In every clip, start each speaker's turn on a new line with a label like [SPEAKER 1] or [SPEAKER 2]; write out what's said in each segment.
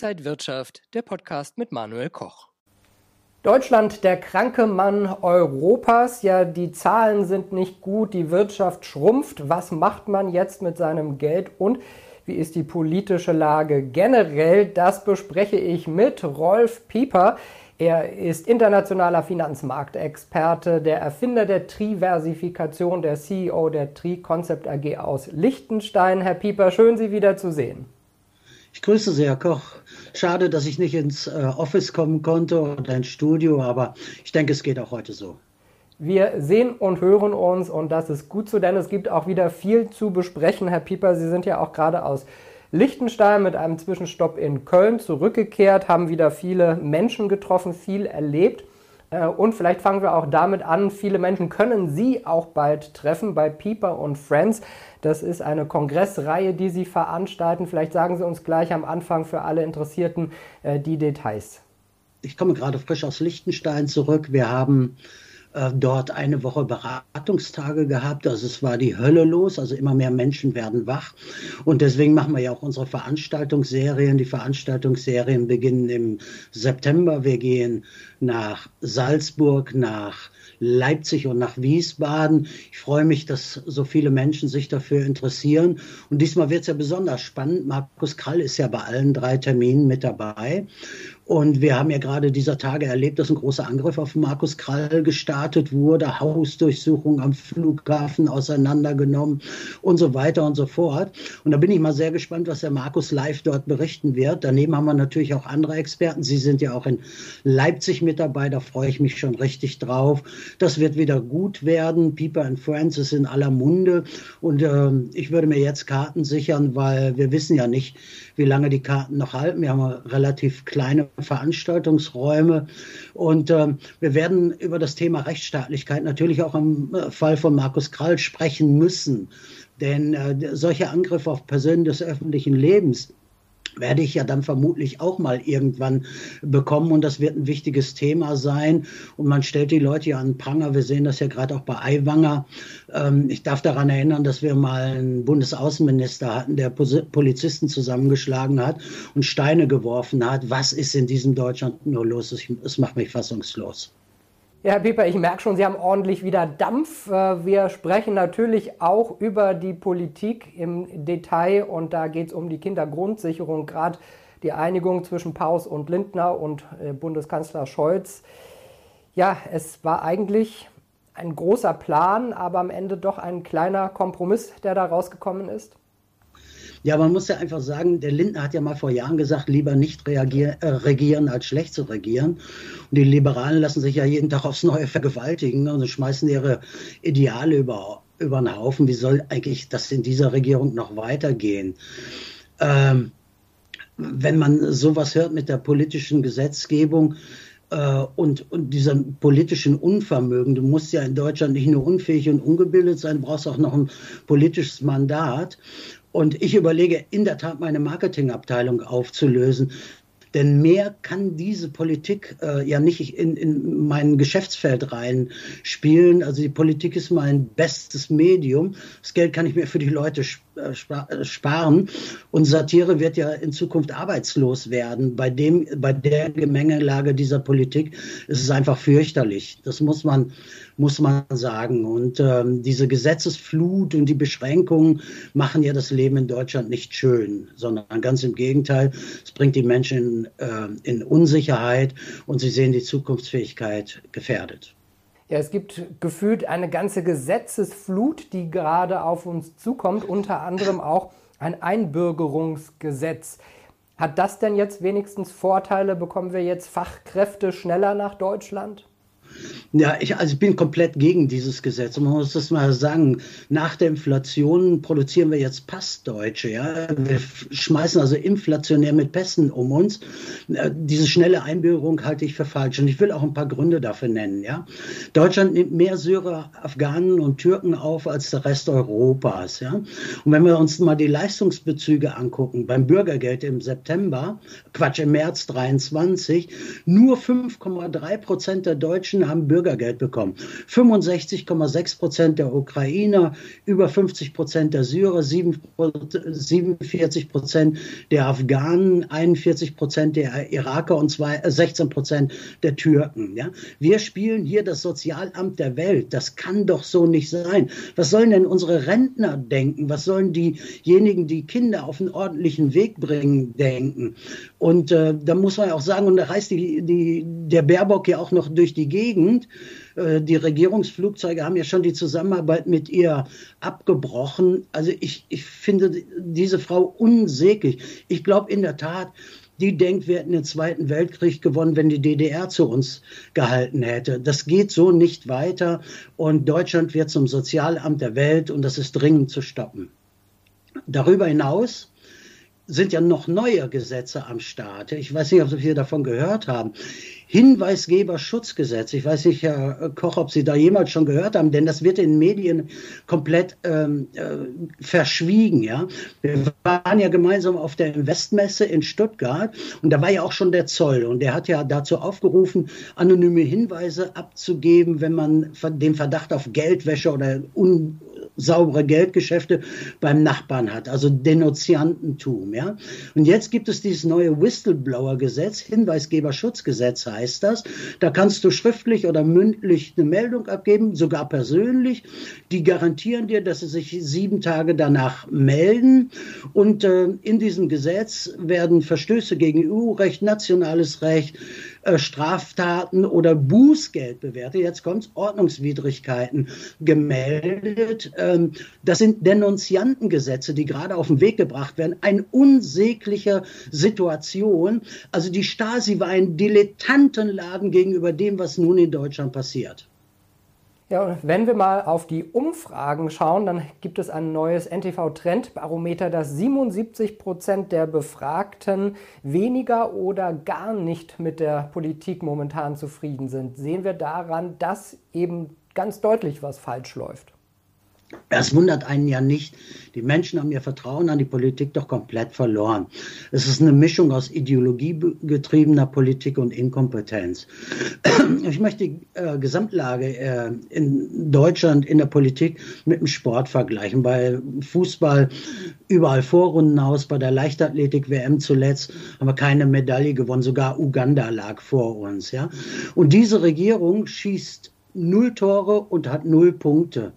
[SPEAKER 1] Inside Wirtschaft, der Podcast mit Manuel Koch.
[SPEAKER 2] Deutschland, der kranke Mann Europas. Ja, die Zahlen sind nicht gut, die Wirtschaft schrumpft. Was macht man jetzt mit seinem Geld und wie ist die politische Lage generell? Das bespreche ich mit Rolf Pieper. Er ist internationaler Finanzmarktexperte, der Erfinder der Triversifikation, der CEO der Tri Concept AG aus Liechtenstein. Herr Pieper, schön Sie wieder zu sehen.
[SPEAKER 3] Ich grüße Sie, Herr Koch. Schade, dass ich nicht ins äh, Office kommen konnte oder ins Studio, aber ich denke, es geht auch heute so.
[SPEAKER 2] Wir sehen und hören uns und das ist gut so, denn es gibt auch wieder viel zu besprechen. Herr Pieper, Sie sind ja auch gerade aus Liechtenstein mit einem Zwischenstopp in Köln zurückgekehrt, haben wieder viele Menschen getroffen, viel erlebt. Äh, und vielleicht fangen wir auch damit an. Viele Menschen können Sie auch bald treffen bei Pieper und Friends. Das ist eine Kongressreihe, die Sie veranstalten. Vielleicht sagen Sie uns gleich am Anfang für alle Interessierten äh, die Details.
[SPEAKER 3] Ich komme gerade frisch aus Liechtenstein zurück. Wir haben äh, dort eine Woche Beratungstage gehabt. Also es war die Hölle los, also immer mehr Menschen werden wach. Und deswegen machen wir ja auch unsere Veranstaltungsserien. Die Veranstaltungsserien beginnen im September. Wir gehen nach Salzburg, nach Leipzig und nach Wiesbaden. Ich freue mich, dass so viele Menschen sich dafür interessieren. Und diesmal wird es ja besonders spannend. Markus Krall ist ja bei allen drei Terminen mit dabei. Und wir haben ja gerade dieser Tage erlebt, dass ein großer Angriff auf Markus Krall gestartet wurde, Hausdurchsuchung am Flughafen auseinandergenommen und so weiter und so fort. Und da bin ich mal sehr gespannt, was der Markus live dort berichten wird. Daneben haben wir natürlich auch andere Experten. Sie sind ja auch in Leipzig mit dabei, da freue ich mich schon richtig drauf. Das wird wieder gut werden. Pieper and Friends ist in aller Munde. Und äh, ich würde mir jetzt Karten sichern, weil wir wissen ja nicht, wie lange die Karten noch halten. Wir haben relativ kleine Veranstaltungsräume und äh, wir werden über das Thema Rechtsstaatlichkeit natürlich auch im äh, Fall von Markus Krall sprechen müssen. Denn äh, solche Angriffe auf Personen des öffentlichen Lebens werde ich ja dann vermutlich auch mal irgendwann bekommen und das wird ein wichtiges Thema sein und man stellt die Leute ja an Pranger. Wir sehen das ja gerade auch bei Aiwanger. Ähm, ich darf daran erinnern, dass wir mal einen Bundesaußenminister hatten, der Polizisten zusammengeschlagen hat und Steine geworfen hat. Was ist in diesem Deutschland nur los? Es macht mich fassungslos.
[SPEAKER 2] Ja, Herr Pieper, ich merke schon, Sie haben ordentlich wieder Dampf. Äh, wir sprechen natürlich auch über die Politik im Detail und da geht es um die Kindergrundsicherung, gerade die Einigung zwischen Paus und Lindner und äh, Bundeskanzler Scholz. Ja, es war eigentlich ein großer Plan, aber am Ende doch ein kleiner Kompromiss, der da rausgekommen ist.
[SPEAKER 3] Ja, man muss ja einfach sagen, der Lindner hat ja mal vor Jahren gesagt, lieber nicht reagier, äh, regieren, als schlecht zu regieren. Und die Liberalen lassen sich ja jeden Tag aufs Neue vergewaltigen und schmeißen ihre Ideale über, über den Haufen. Wie soll eigentlich das in dieser Regierung noch weitergehen? Ähm, wenn man sowas hört mit der politischen Gesetzgebung, äh, und, und diesem politischen Unvermögen. Du musst ja in Deutschland nicht nur unfähig und ungebildet sein, du brauchst auch noch ein politisches Mandat. Und ich überlege in der Tat, meine Marketingabteilung aufzulösen. Denn mehr kann diese Politik äh, ja nicht in, in mein Geschäftsfeld reinspielen. Also die Politik ist mein bestes Medium. Das Geld kann ich mir für die Leute äh, sparen. Und Satire wird ja in Zukunft arbeitslos werden. Bei, dem, bei der Gemengelage dieser Politik ist es einfach fürchterlich. Das muss man, muss man sagen. Und ähm, diese Gesetzesflut und die Beschränkungen machen ja das Leben in Deutschland nicht schön, sondern ganz im Gegenteil. Es bringt die Menschen äh, in Unsicherheit und sie sehen die Zukunftsfähigkeit gefährdet.
[SPEAKER 2] Ja, es gibt gefühlt eine ganze Gesetzesflut, die gerade auf uns zukommt, unter anderem auch ein Einbürgerungsgesetz. Hat das denn jetzt wenigstens Vorteile? Bekommen wir jetzt Fachkräfte schneller nach Deutschland?
[SPEAKER 3] Ja, ich, also ich bin komplett gegen dieses Gesetz. man muss das mal sagen. Nach der Inflation produzieren wir jetzt Passdeutsche. Ja? Wir schmeißen also inflationär mit Pässen um uns. Äh, diese schnelle Einbürgerung halte ich für falsch. Und ich will auch ein paar Gründe dafür nennen. Ja? Deutschland nimmt mehr Syrer, Afghanen und Türken auf als der Rest Europas. Ja? Und wenn wir uns mal die Leistungsbezüge angucken, beim Bürgergeld im September, Quatsch, im März 23, nur 5,3 Prozent der Deutschen Haben Bürgergeld bekommen. 65,6 Prozent der Ukrainer, über 50 Prozent der Syrer, 47 Prozent der Afghanen, 41 Prozent der Iraker und 16 äh, Prozent der Türken. Ja? Wir spielen hier das Sozialamt der Welt. Das kann doch so nicht sein. Was sollen denn unsere Rentner denken? Was sollen diejenigen, die Kinder auf einen ordentlichen Weg bringen, denken? Und äh, da muss man ja auch sagen, und da reist die, die, der Baerbock ja auch noch durch die Gegend. Äh, die Regierungsflugzeuge haben ja schon die Zusammenarbeit mit ihr abgebrochen. Also ich, ich finde diese Frau unsäglich. Ich glaube in der Tat, die denkt, wir hätten den Zweiten Weltkrieg gewonnen, wenn die DDR zu uns gehalten hätte. Das geht so nicht weiter und Deutschland wird zum Sozialamt der Welt und das ist dringend zu stoppen. Darüber hinaus sind ja noch neue Gesetze am Start. Ich weiß nicht, ob Sie davon gehört haben. Hinweisgeberschutzgesetz. Ich weiß nicht, Herr Koch, ob Sie da jemals schon gehört haben, denn das wird in Medien komplett ähm, äh, verschwiegen. Ja, wir waren ja gemeinsam auf der Investmesse in Stuttgart und da war ja auch schon der Zoll und der hat ja dazu aufgerufen, anonyme Hinweise abzugeben, wenn man den Verdacht auf Geldwäsche oder un saubere Geldgeschäfte beim Nachbarn hat, also Denunziantentum. Ja? Und jetzt gibt es dieses neue Whistleblower-Gesetz, Hinweisgeberschutzgesetz heißt das. Da kannst du schriftlich oder mündlich eine Meldung abgeben, sogar persönlich. Die garantieren dir, dass sie sich sieben Tage danach melden. Und äh, in diesem Gesetz werden Verstöße gegen EU-Recht, nationales Recht, äh, Straftaten oder Bußgeld bewertet. Jetzt kommt Ordnungswidrigkeiten gemeldet. Ähm, das sind Denunziantengesetze, die gerade auf den Weg gebracht werden. Eine unsägliche Situation. Also die Stasi war ein Dilettantenladen gegenüber dem, was nun in Deutschland passiert.
[SPEAKER 2] Ja, und wenn wir mal auf die Umfragen schauen, dann gibt es ein neues NTV-Trendbarometer, dass 77 Prozent der Befragten weniger oder gar nicht mit der Politik momentan zufrieden sind. Sehen wir daran, dass eben ganz deutlich was falsch läuft.
[SPEAKER 3] Es wundert einen ja nicht. Die Menschen haben ihr Vertrauen an die Politik doch komplett verloren. Es ist eine Mischung aus ideologiegetriebener Politik und Inkompetenz. Ich möchte die äh, Gesamtlage äh, in Deutschland in der Politik mit dem Sport vergleichen. Bei Fußball überall Vorrunden aus, bei der Leichtathletik-WM zuletzt haben wir keine Medaille gewonnen, sogar Uganda lag vor uns. Ja? Und diese Regierung schießt null Tore und hat null Punkte.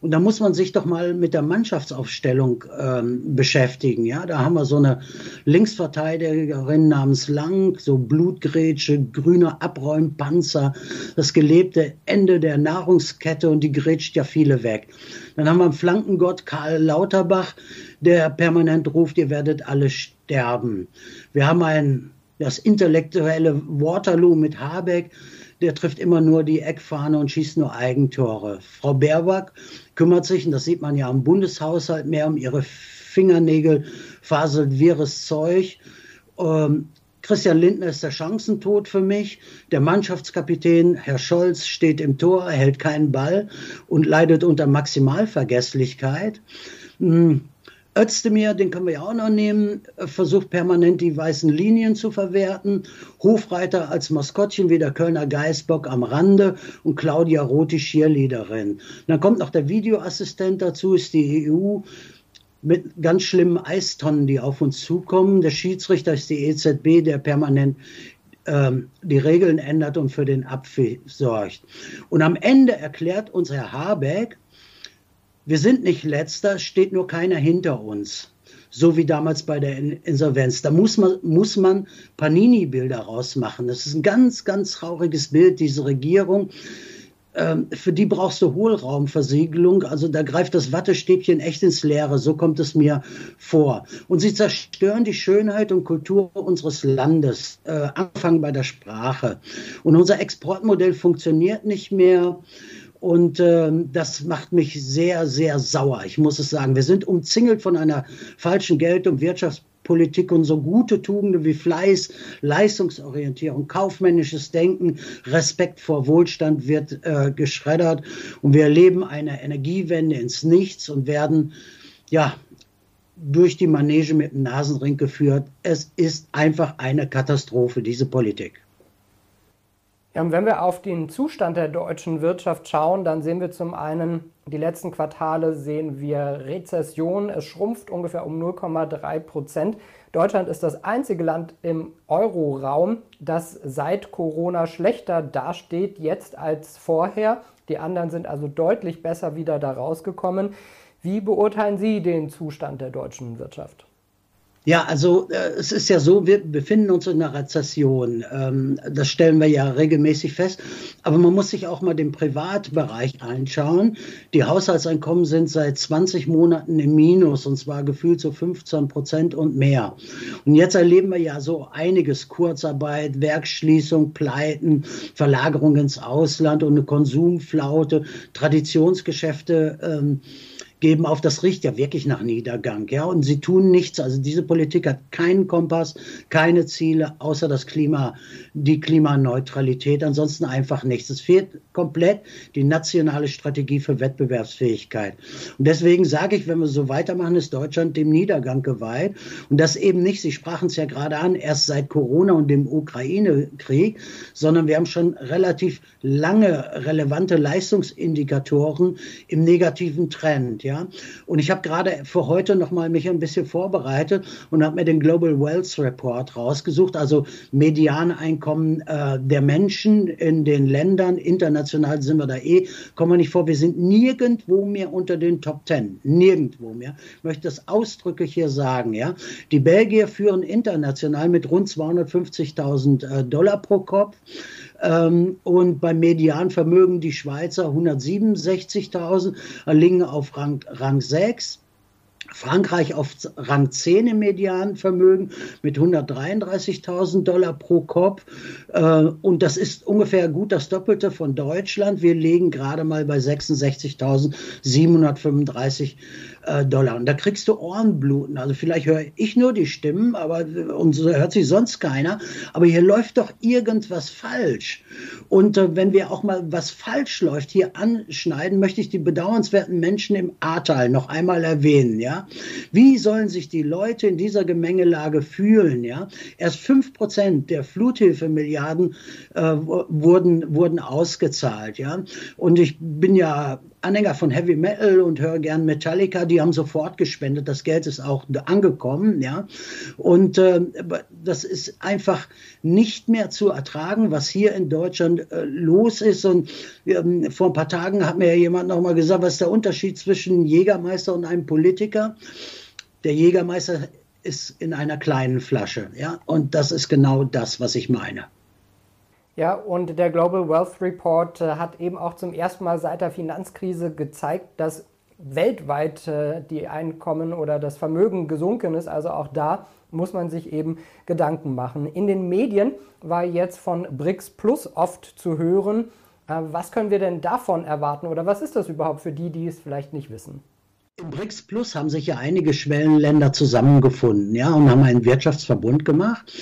[SPEAKER 3] Und da muss man sich doch mal mit der Mannschaftsaufstellung ähm, beschäftigen. Ja, da haben wir so eine Linksverteidigerin namens Lang, so Blutgrätsche, grüner Abräumpanzer, das gelebte Ende der Nahrungskette und die grätscht ja viele weg. Dann haben wir einen Flankengott Karl Lauterbach, der permanent ruft, ihr werdet alle sterben. Wir haben ein das intellektuelle Waterloo mit Habeck, der trifft immer nur die Eckfahne und schießt nur Eigentore. Frau Baerbock kümmert sich, und das sieht man ja am Bundeshaushalt, mehr um ihre Fingernägel, faselt wirres Zeug. Ähm, Christian Lindner ist der Chancentod für mich. Der Mannschaftskapitän, Herr Scholz, steht im Tor, erhält keinen Ball und leidet unter Maximalvergesslichkeit. Hm. Özdemir, den können wir ja auch noch nehmen, versucht permanent die weißen Linien zu verwerten. Hofreiter als Maskottchen wie der Kölner Geißbock am Rande und Claudia Roth, die Cheerleaderin. Dann kommt noch der Videoassistent dazu, ist die EU mit ganz schlimmen Eistonnen, die auf uns zukommen. Der Schiedsrichter ist die EZB, der permanent ähm, die Regeln ändert und für den Abfiel sorgt. Und am Ende erklärt uns Herr Habeck, wir sind nicht letzter, steht nur keiner hinter uns. So wie damals bei der Insolvenz. Da muss man, muss man Panini-Bilder rausmachen. Das ist ein ganz, ganz trauriges Bild, diese Regierung. Ähm, für die brauchst du Hohlraumversiegelung. Also da greift das Wattestäbchen echt ins Leere. So kommt es mir vor. Und sie zerstören die Schönheit und Kultur unseres Landes. Äh, angefangen bei der Sprache. Und unser Exportmodell funktioniert nicht mehr. Und äh, das macht mich sehr, sehr sauer. Ich muss es sagen. Wir sind umzingelt von einer falschen Geld- und Wirtschaftspolitik und so gute Tugenden wie Fleiß, Leistungsorientierung, kaufmännisches Denken, Respekt vor Wohlstand wird äh, geschreddert. Und wir erleben eine Energiewende ins Nichts und werden, ja, durch die Manege mit dem Nasenring geführt. Es ist einfach eine Katastrophe, diese Politik.
[SPEAKER 2] Ja, und wenn wir auf den Zustand der deutschen Wirtschaft schauen, dann sehen wir zum einen, die letzten Quartale sehen wir Rezession. Es schrumpft ungefähr um 0,3 Prozent. Deutschland ist das einzige Land im Euroraum, das seit Corona schlechter dasteht jetzt als vorher. Die anderen sind also deutlich besser wieder da rausgekommen. Wie beurteilen Sie den Zustand der deutschen Wirtschaft?
[SPEAKER 3] Ja, also äh, es ist ja so, wir befinden uns in einer Rezession. Ähm, das stellen wir ja regelmäßig fest. Aber man muss sich auch mal den Privatbereich anschauen. Die Haushaltseinkommen sind seit 20 Monaten im Minus und zwar gefühlt so 15 Prozent und mehr. Und jetzt erleben wir ja so einiges. Kurzarbeit, Werksschließung, Pleiten, Verlagerung ins Ausland und eine Konsumflaute, Traditionsgeschäfte. Ähm, geben auf, das riecht ja wirklich nach Niedergang, ja, und sie tun nichts. Also diese Politik hat keinen Kompass, keine Ziele, außer das Klima, die Klimaneutralität, ansonsten einfach nichts. Es fehlt komplett die nationale Strategie für Wettbewerbsfähigkeit. Und deswegen sage ich, wenn wir so weitermachen, ist Deutschland dem Niedergang geweiht. Und das eben nicht, Sie sprachen es ja gerade an, erst seit Corona und dem Ukraine-Krieg, sondern wir haben schon relativ lange relevante Leistungsindikatoren im negativen Trend. Ja. Ja? Und ich habe gerade für heute noch mal mich ein bisschen vorbereitet und habe mir den Global Wealth Report rausgesucht, also Medianeinkommen äh, der Menschen in den Ländern. International sind wir da eh, kommen wir nicht vor. Wir sind nirgendwo mehr unter den Top Ten, nirgendwo mehr. Ich möchte das ausdrücklich hier sagen. Ja, die Belgier führen international mit rund 250.000 äh, Dollar pro Kopf. Ähm, und beim Medianvermögen die Schweizer 167.000, liegen auf Rang, Rang 6. Frankreich auf Rang 10 im Medianvermögen mit 133.000 Dollar pro Kopf. Äh, und das ist ungefähr gut das Doppelte von Deutschland. Wir liegen gerade mal bei 66.735 äh, Dollar. Und da kriegst du Ohrenbluten. Also vielleicht höre ich nur die Stimmen, aber und so hört sich sonst keiner. Aber hier läuft doch irgendwas falsch. Und äh, wenn wir auch mal was falsch läuft hier anschneiden, möchte ich die bedauernswerten Menschen im Ahrtal noch einmal erwähnen. Ja, wie sollen sich die Leute in dieser Gemengelage fühlen? Ja, erst fünf Prozent der Fluthilfemilliarden äh, wurden wurden ausgezahlt. Ja, und ich bin ja Anhänger von Heavy Metal und höre gern Metallica, die haben sofort gespendet. Das Geld ist auch angekommen, ja. Und äh, das ist einfach nicht mehr zu ertragen, was hier in Deutschland äh, los ist. Und ähm, vor ein paar Tagen hat mir jemand nochmal gesagt, was ist der Unterschied zwischen Jägermeister und einem Politiker? Der Jägermeister ist in einer kleinen Flasche, ja. Und das ist genau das, was ich meine.
[SPEAKER 2] Ja, und der Global Wealth Report äh, hat eben auch zum ersten Mal seit der Finanzkrise gezeigt, dass weltweit äh, die Einkommen oder das Vermögen gesunken ist. Also auch da muss man sich eben Gedanken machen. In den Medien war jetzt von BRICS Plus oft zu hören. Äh, was können wir denn davon erwarten oder was ist das überhaupt für die, die es vielleicht nicht wissen?
[SPEAKER 3] Im BRICS Plus haben sich ja einige Schwellenländer zusammengefunden, ja, und haben einen Wirtschaftsverbund gemacht.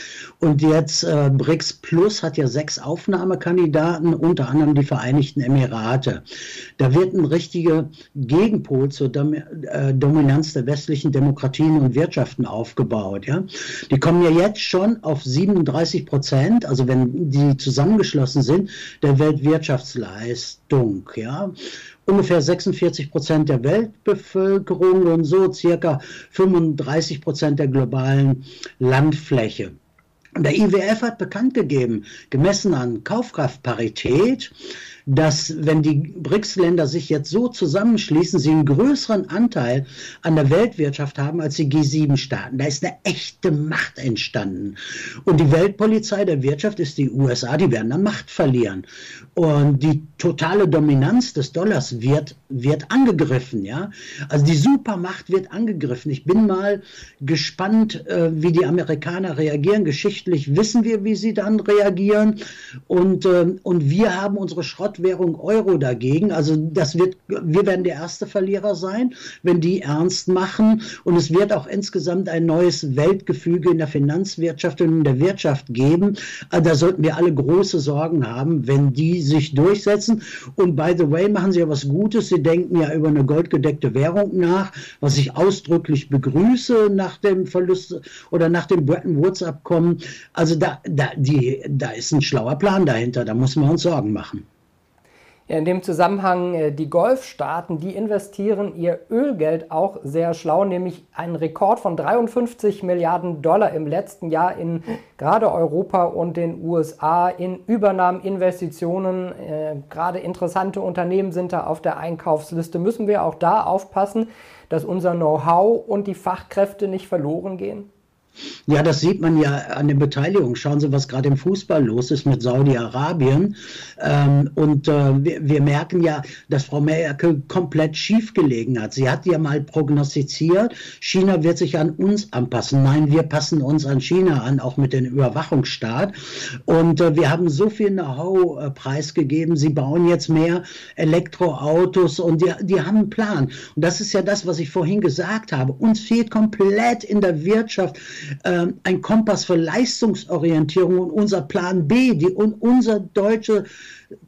[SPEAKER 3] Und jetzt äh, BRICS Plus hat ja sechs Aufnahmekandidaten, unter anderem die Vereinigten Emirate. Da wird ein richtiger Gegenpol zur Dom äh, Dominanz der westlichen Demokratien und Wirtschaften aufgebaut, ja. Die kommen ja jetzt schon auf 37 Prozent, also wenn die zusammengeschlossen sind, der Weltwirtschaftsleistung, ja ungefähr 46 Prozent der Weltbevölkerung und so circa 35 Prozent der globalen Landfläche. Der IWF hat bekannt gegeben, gemessen an Kaufkraftparität, dass wenn die BRICS-Länder sich jetzt so zusammenschließen, sie einen größeren Anteil an der Weltwirtschaft haben als die G7-Staaten. Da ist eine echte Macht entstanden. Und die Weltpolizei der Wirtschaft ist die USA, die werden dann Macht verlieren. Und die totale Dominanz des Dollars wird, wird angegriffen, ja. Also die Supermacht wird angegriffen. Ich bin mal gespannt, äh, wie die Amerikaner reagieren. Geschichtlich wissen wir, wie sie dann reagieren. Und, äh, und wir haben unsere Schrott Exportwährung Euro dagegen. Also das wird, wir werden der erste Verlierer sein, wenn die ernst machen. Und es wird auch insgesamt ein neues Weltgefüge in der Finanzwirtschaft und in der Wirtschaft geben. Also da sollten wir alle große Sorgen haben, wenn die sich durchsetzen. Und by the way, machen sie ja was Gutes. Sie denken ja über eine goldgedeckte Währung nach, was ich ausdrücklich begrüße nach dem Verlust oder nach dem Bretton Woods Abkommen. Also da, da, die, da ist ein schlauer Plan dahinter. Da muss man uns Sorgen machen.
[SPEAKER 2] Ja, in dem Zusammenhang, äh, die Golfstaaten, die investieren ihr Ölgeld auch sehr schlau, nämlich einen Rekord von 53 Milliarden Dollar im letzten Jahr in gerade Europa und den USA in Übernahmen, Investitionen. Äh, gerade interessante Unternehmen sind da auf der Einkaufsliste. Müssen wir auch da aufpassen, dass unser Know-how und die Fachkräfte nicht verloren gehen?
[SPEAKER 3] Ja, das sieht man ja an den Beteiligungen. Schauen Sie, was gerade im Fußball los ist mit Saudi-Arabien. Ähm, und äh, wir, wir, merken ja, dass Frau Merkel komplett schief gelegen hat. Sie hat ja mal prognostiziert, China wird sich an uns anpassen. Nein, wir passen uns an China an, auch mit dem Überwachungsstaat. Und äh, wir haben so viel Know-how äh, preisgegeben. Sie bauen jetzt mehr Elektroautos und die, die haben einen Plan. Und das ist ja das, was ich vorhin gesagt habe. Uns fehlt komplett in der Wirtschaft äh, ein Kompass für Leistungsorientierung und unser Plan B, die, und unser deutsche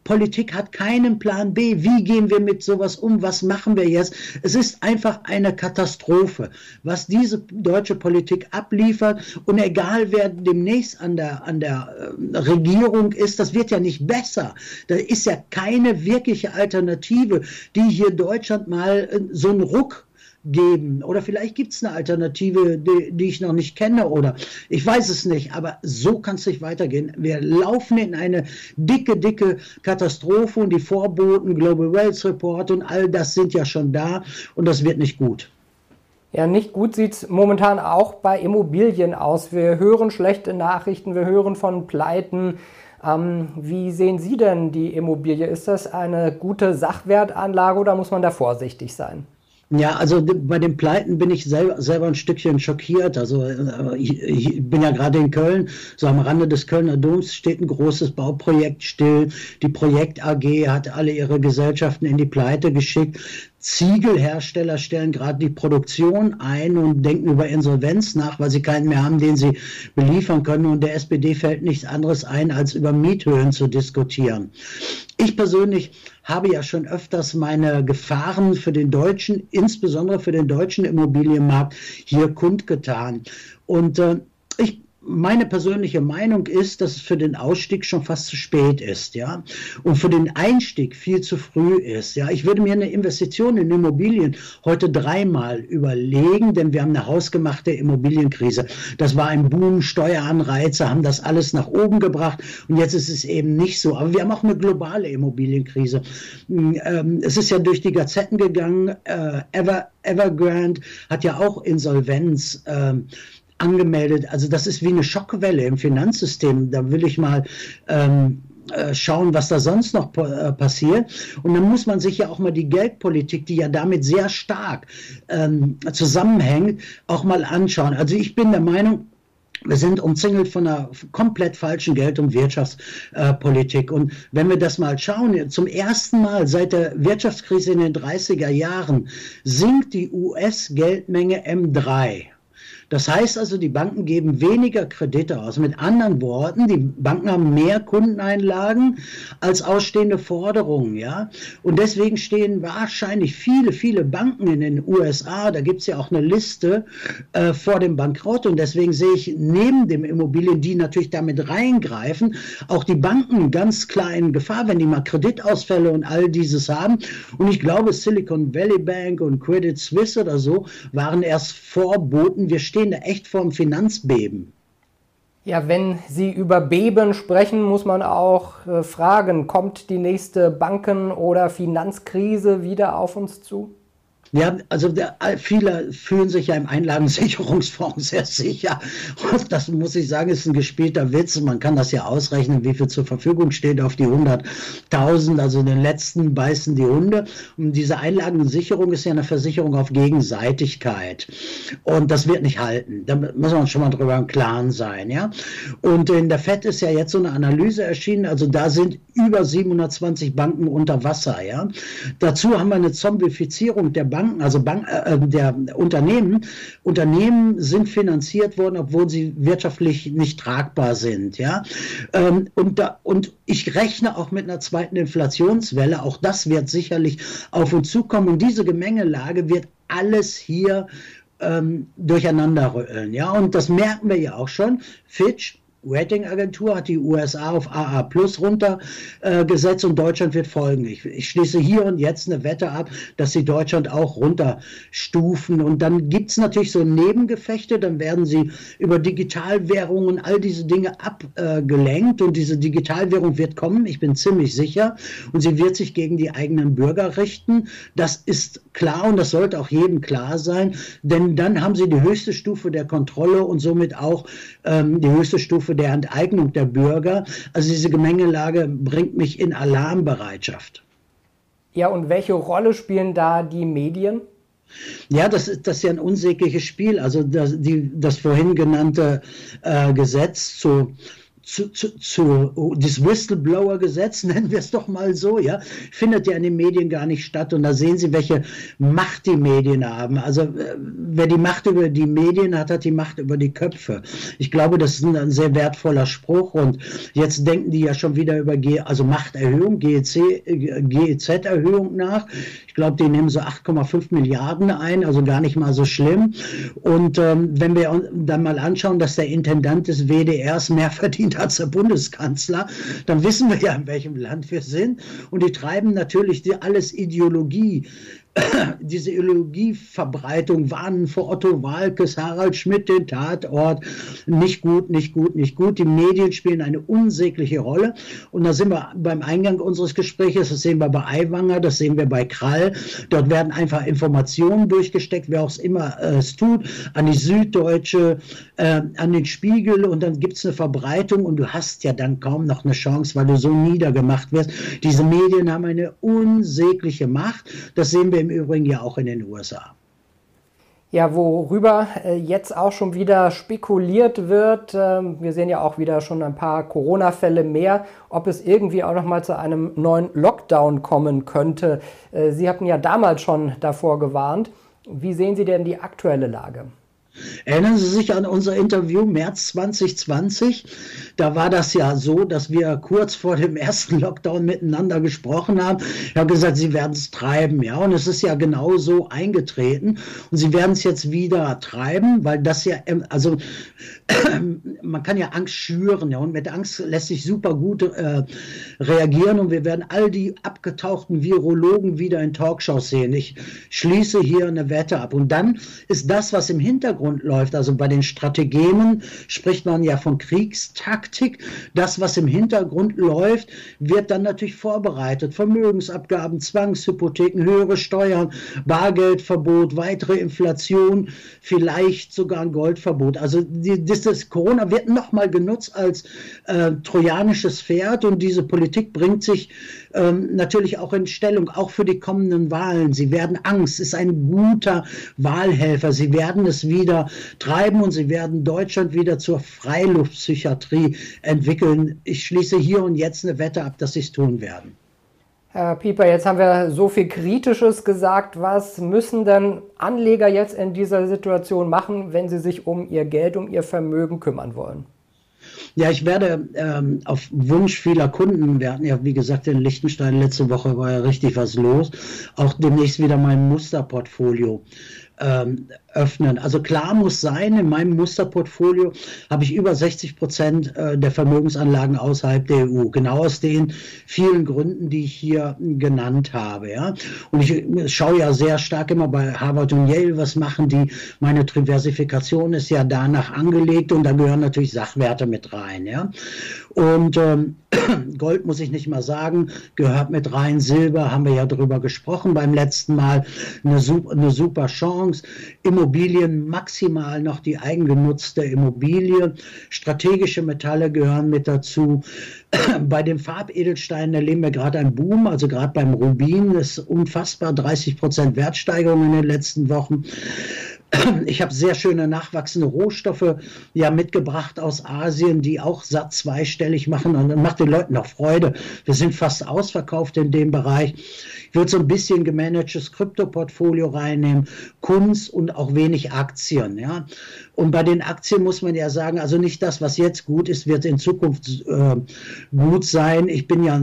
[SPEAKER 3] Politik hat keinen Plan B. Wie gehen wir mit sowas um? Was machen wir jetzt? Es ist einfach eine Katastrophe, was diese deutsche Politik abliefert. Und egal, wer demnächst an der, an der äh, Regierung ist, das wird ja nicht besser. Da ist ja keine wirkliche Alternative, die hier Deutschland mal äh, so einen Ruck geben. Oder vielleicht gibt es eine Alternative, die, die, ich noch nicht kenne. Oder ich weiß es nicht. Aber so kann es nicht weitergehen. Wir laufen in eine dicke, dicke Katastrophe und die Vorboten, Global Wealth Report und all das sind ja schon da und das wird nicht gut.
[SPEAKER 2] Ja, nicht gut sieht es momentan auch bei Immobilien aus. Wir hören schlechte Nachrichten, wir hören von Pleiten. Ähm, wie sehen Sie denn die Immobilie? Ist das eine gute Sachwertanlage oder muss man da vorsichtig sein?
[SPEAKER 3] Ja, also bei den Pleiten bin ich selber, selber ein Stückchen schockiert. Also äh, ich, ich bin ja gerade in Köln, so am Rande des Kölner Doms steht ein großes Bauprojekt still. Die Projekt AG hat alle ihre Gesellschaften in die Pleite geschickt. Ziegelhersteller stellen gerade die Produktion ein und denken über Insolvenz nach, weil sie keinen mehr haben, den sie beliefern können. Und der SPD fällt nichts anderes ein, als über Miethöhen zu diskutieren. Ich persönlich habe ja schon öfters meine Gefahren für den deutschen, insbesondere für den deutschen Immobilienmarkt hier kundgetan. Und äh, ich meine persönliche Meinung ist, dass es für den Ausstieg schon fast zu spät ist, ja, und für den Einstieg viel zu früh ist, ja. Ich würde mir eine Investition in Immobilien heute dreimal überlegen, denn wir haben eine hausgemachte Immobilienkrise. Das war ein Boom, Steueranreize haben das alles nach oben gebracht und jetzt ist es eben nicht so. Aber wir haben auch eine globale Immobilienkrise. Ähm, es ist ja durch die Gazetten gegangen. Äh, Ever, Evergrande hat ja auch Insolvenz. Angemeldet. Also das ist wie eine Schockwelle im Finanzsystem. Da will ich mal ähm, äh, schauen, was da sonst noch äh, passiert. Und dann muss man sich ja auch mal die Geldpolitik, die ja damit sehr stark ähm, zusammenhängt, auch mal anschauen. Also ich bin der Meinung, wir sind umzingelt von einer komplett falschen Geld- und Wirtschaftspolitik. und wenn wir das mal schauen, zum ersten Mal seit der Wirtschaftskrise in den 30er Jahren sinkt die US-Geldmenge M3. Das heißt also, die Banken geben weniger Kredite aus. Mit anderen Worten, die Banken haben mehr Kundeneinlagen als ausstehende Forderungen, ja. Und deswegen stehen wahrscheinlich viele, viele Banken in den USA, da gibt es ja auch eine Liste äh, vor dem Bankrott. Und deswegen sehe ich neben dem Immobilien, die natürlich damit reingreifen, auch die Banken ganz klar in Gefahr, wenn die mal Kreditausfälle und all dieses haben. Und ich glaube, Silicon Valley Bank und Credit Suisse oder so waren erst Vorboten. Wir stehen stehen da echt vor einem Finanzbeben.
[SPEAKER 2] Ja, wenn Sie über Beben sprechen, muss man auch äh, fragen, kommt die nächste Banken- oder Finanzkrise wieder auf uns zu?
[SPEAKER 3] Ja, also der, viele fühlen sich ja im Einlagensicherungsfonds sehr sicher. Und das muss ich sagen, ist ein gespielter Witz. Man kann das ja ausrechnen, wie viel zur Verfügung steht auf die 100.000. Also den letzten beißen die Hunde. Und diese Einlagensicherung ist ja eine Versicherung auf Gegenseitigkeit. Und das wird nicht halten. Da muss man schon mal drüber im Klaren sein. Ja? Und in der FED ist ja jetzt so eine Analyse erschienen. Also da sind über 720 Banken unter Wasser. Ja? Dazu haben wir eine Zombifizierung der Banken Banken, also Bank, äh, äh, der Unternehmen, Unternehmen sind finanziert worden, obwohl sie wirtschaftlich nicht tragbar sind. Ja? Ähm, und, da, und ich rechne auch mit einer zweiten Inflationswelle. Auch das wird sicherlich auf uns zukommen. Und diese Gemengelage wird alles hier ähm, durcheinander rütteln. Ja? Und das merken wir ja auch schon. Fitch Ratingagentur hat die USA auf AA Plus runtergesetzt äh, und Deutschland wird folgen. Ich, ich, schließe hier und jetzt eine Wette ab, dass sie Deutschland auch runterstufen. Und dann gibt es natürlich so Nebengefechte, dann werden sie über Digitalwährungen, all diese Dinge abgelenkt äh, und diese Digitalwährung wird kommen, ich bin ziemlich sicher. Und sie wird sich gegen die eigenen Bürger richten. Das ist klar und das sollte auch jedem klar sein, denn dann haben sie die höchste Stufe der Kontrolle und somit auch ähm, die höchste Stufe Stufe der Enteignung der Bürger. Also diese Gemengelage bringt mich in Alarmbereitschaft.
[SPEAKER 2] Ja, und welche Rolle spielen da die Medien?
[SPEAKER 3] Ja, das ist, das ist ja ein unsägliches Spiel. Also das, die, das vorhin genannte äh, Gesetz zu zu, zu, zu oh, das Whistleblower-Gesetz, nennen wir es doch mal so, ja, findet ja in den Medien gar nicht statt. Und da sehen Sie, welche Macht die Medien haben. Also äh, wer die Macht über die Medien hat, hat die Macht über die Köpfe. Ich glaube, das ist ein, ein sehr wertvoller Spruch. Und jetzt denken die ja schon wieder über G, also Machterhöhung, GEZ-Erhöhung nach. Ich glaube, die nehmen so 8,5 Milliarden ein, also gar nicht mal so schlimm. Und ähm, wenn wir dann mal anschauen, dass der Intendant des WDRs mehr verdient der Bundeskanzler, dann wissen wir ja, in welchem Land wir sind. Und die treiben natürlich alles Ideologie. Diese Ideologieverbreitung warnen vor Otto Walkes, Harald Schmidt, den Tatort. Nicht gut, nicht gut, nicht gut. Die Medien spielen eine unsägliche Rolle. Und da sind wir beim Eingang unseres Gesprächs, das sehen wir bei Aiwanger, das sehen wir bei Krall. Dort werden einfach Informationen durchgesteckt, wer auch immer äh, es tut, an die Süddeutsche, äh, an den Spiegel und dann gibt es eine Verbreitung und du hast ja dann kaum noch eine Chance, weil du so niedergemacht wirst. Diese Medien haben eine unsägliche Macht. Das sehen wir im Übrigen ja auch in den USA.
[SPEAKER 2] Ja, worüber äh, jetzt auch schon wieder spekuliert wird, ähm, wir sehen ja auch wieder schon ein paar Corona-Fälle mehr, ob es irgendwie auch noch mal zu einem neuen Lockdown kommen könnte. Äh, Sie hatten ja damals schon davor gewarnt. Wie sehen Sie denn die aktuelle Lage?
[SPEAKER 3] Erinnern Sie sich an unser Interview März 2020? Da war das ja so, dass wir kurz vor dem ersten Lockdown miteinander gesprochen haben. Ich habe gesagt, Sie werden es treiben, ja. Und es ist ja genau so eingetreten. Und Sie werden es jetzt wieder treiben, weil das ja, ähm, also man kann ja Angst schüren, ja. Und mit Angst lässt sich super gut äh, reagieren. Und wir werden all die abgetauchten Virologen wieder in Talkshows sehen. Ich schließe hier eine Wette ab. Und dann ist das, was im Hintergrund Hintergrund läuft. Also bei den Strategien spricht man ja von Kriegstaktik. Das, was im Hintergrund läuft, wird dann natürlich vorbereitet. Vermögensabgaben, Zwangshypotheken, höhere Steuern, Bargeldverbot, weitere Inflation, vielleicht sogar ein Goldverbot. Also die, das, Corona wird nochmal genutzt als äh, trojanisches Pferd und diese Politik bringt sich ähm, natürlich auch in Stellung, auch für die kommenden Wahlen. Sie werden Angst, ist ein guter Wahlhelfer. Sie werden es wieder treiben und sie werden Deutschland wieder zur Freiluftpsychiatrie entwickeln. Ich schließe hier und jetzt eine Wette ab, dass sie es tun werden.
[SPEAKER 2] Herr Pieper, jetzt haben wir so viel Kritisches gesagt. Was müssen denn Anleger jetzt in dieser Situation machen, wenn sie sich um ihr Geld, um ihr Vermögen kümmern wollen?
[SPEAKER 3] Ja, ich werde ähm, auf Wunsch vieler Kunden, wir hatten ja, wie gesagt, in Liechtenstein letzte Woche war ja richtig was los, auch demnächst wieder mein Musterportfolio ähm, öffnen. Also klar muss sein, in meinem Musterportfolio habe ich über 60 Prozent äh, der Vermögensanlagen außerhalb der EU. Genau aus den vielen Gründen, die ich hier genannt habe. Ja? Und ich schaue ja sehr stark immer bei Harvard und Yale, was machen die. Meine Diversifikation ist ja danach angelegt und da gehören natürlich Sachwerte mit rein. Ja? Und ähm, Gold muss ich nicht mal sagen, gehört mit rein. Silber haben wir ja drüber gesprochen beim letzten Mal. Eine, eine super Chance. Immobilien maximal noch die eigengenutzte Immobilie. Strategische Metalle gehören mit dazu. Bei den Farbedelsteinen erleben wir gerade einen Boom, also gerade beim Rubin ist unfassbar 30 Prozent Wertsteigerung in den letzten Wochen. Ich habe sehr schöne nachwachsende Rohstoffe ja mitgebracht aus Asien, die auch satt zweistellig machen und macht den Leuten auch Freude. Wir sind fast ausverkauft in dem Bereich. Ich würde so ein bisschen gemanagtes Kryptoportfolio reinnehmen, Kunst und auch wenig Aktien. Ja. Und bei den Aktien muss man ja sagen, also nicht das, was jetzt gut ist, wird in Zukunft äh, gut sein. Ich bin ja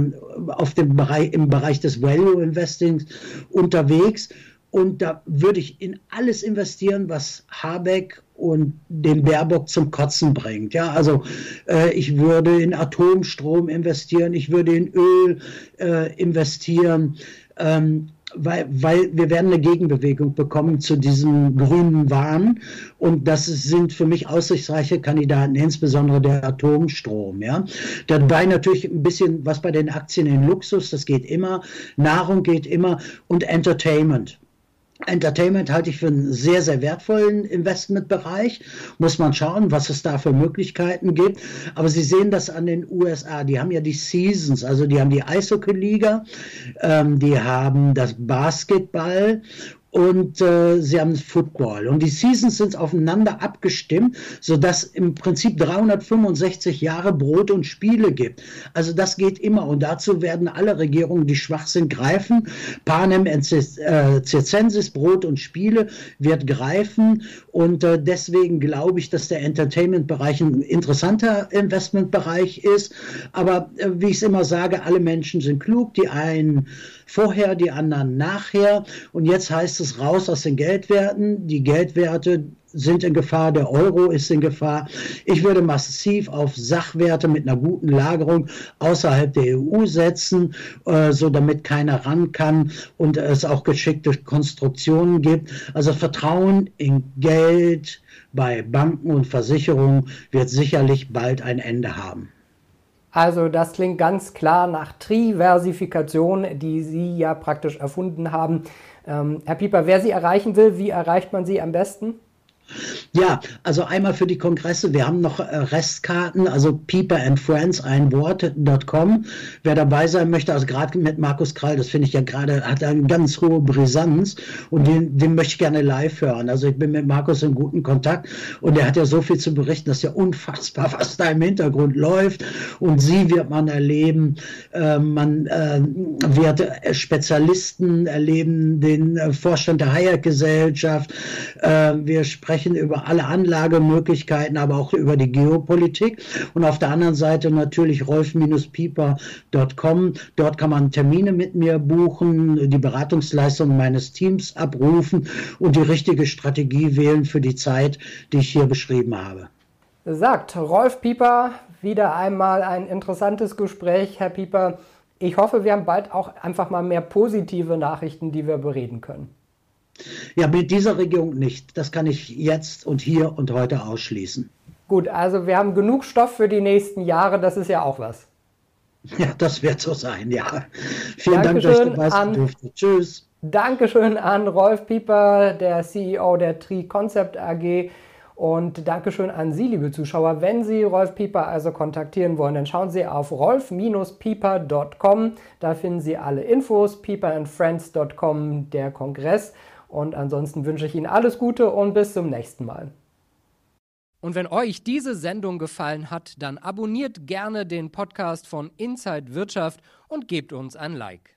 [SPEAKER 3] auf dem Bereich, im Bereich des Value Investings unterwegs und da würde ich in alles investieren, was Habeck und den Baerbock zum Kotzen bringt. Ja, also äh, ich würde in Atomstrom investieren, ich würde in Öl äh, investieren. Ähm, weil, weil wir werden eine Gegenbewegung bekommen zu diesem grünen Wahn und das sind für mich aussichtsreiche Kandidaten, insbesondere der Atomstrom. Ja. Dabei natürlich ein bisschen was bei den Aktien in Luxus, das geht immer, Nahrung geht immer und Entertainment. Entertainment halte ich für einen sehr, sehr wertvollen Investmentbereich. Muss man schauen, was es da für Möglichkeiten gibt. Aber Sie sehen das an den USA. Die haben ja die Seasons, also die haben die Eishockey-Liga, ähm, die haben das Basketball und äh, sie haben Football. Und die Seasons sind aufeinander abgestimmt, sodass im Prinzip 365 Jahre Brot und Spiele gibt. Also das geht immer und dazu werden alle Regierungen, die schwach sind, greifen. Panem et äh, circensis, Brot und Spiele wird greifen und äh, deswegen glaube ich, dass der Entertainment-Bereich ein interessanter Investmentbereich ist. Aber äh, wie ich es immer sage, alle Menschen sind klug, die einen vorher, die anderen nachher. Und jetzt heißt es raus aus den Geldwerten. Die Geldwerte sind in Gefahr, der Euro ist in Gefahr. Ich würde massiv auf Sachwerte mit einer guten Lagerung außerhalb der EU setzen, äh, so damit keiner ran kann und es auch geschickte Konstruktionen gibt. Also Vertrauen in Geld bei Banken und Versicherungen wird sicherlich bald ein Ende haben.
[SPEAKER 2] Also das klingt ganz klar nach Triversifikation, die Sie ja praktisch erfunden haben. Ähm, Herr Pieper, wer Sie erreichen will, wie erreicht man Sie am besten?
[SPEAKER 3] Ja, also einmal für die Kongresse, wir haben noch äh, Restkarten, also Pieper and Friends, ein Wort.com. Wer dabei sein möchte, also gerade mit Markus Krall, das finde ich ja gerade, hat eine ganz hohe Brisanz und den, den möchte ich gerne live hören. Also ich bin mit Markus in guten Kontakt und er hat ja so viel zu berichten, dass ja unfassbar, was da im Hintergrund läuft und sie wird man erleben, äh, man äh, wird Spezialisten erleben, den äh, Vorstand der Hayek-Gesellschaft, äh, wir sprechen sprechen über alle Anlagemöglichkeiten, aber auch über die Geopolitik. Und auf der anderen Seite natürlich rolf-pieper.com. Dort kann man Termine mit mir buchen, die Beratungsleistung meines Teams abrufen und die richtige Strategie wählen für die Zeit, die ich hier beschrieben habe.
[SPEAKER 2] Sagt Rolf Pieper, wieder einmal ein interessantes Gespräch, Herr Pieper. Ich hoffe, wir haben bald auch einfach mal mehr positive Nachrichten, die wir bereden können.
[SPEAKER 3] Ja, mit dieser Regierung nicht. Das kann ich jetzt und hier und heute ausschließen.
[SPEAKER 2] Gut, also wir haben genug Stoff für die nächsten Jahre, das ist ja auch was.
[SPEAKER 3] Ja, das wird so sein, ja. Vielen Dankeschön Dank, dass ich dabei sein durfte.
[SPEAKER 2] Tschüss. Dankeschön an Rolf Pieper, der CEO der Tri Concept AG. Und Dankeschön an Sie, liebe Zuschauer. Wenn Sie Rolf Pieper also kontaktieren wollen, dann schauen Sie auf rolf-pieper.com. Da finden Sie alle Infos, pieperandfriends.com, der Kongress. Und ansonsten wünsche ich Ihnen alles Gute und bis zum nächsten Mal.
[SPEAKER 1] Und wenn euch diese Sendung gefallen hat, dann abonniert gerne den Podcast von Inside Wirtschaft und gebt uns ein Like.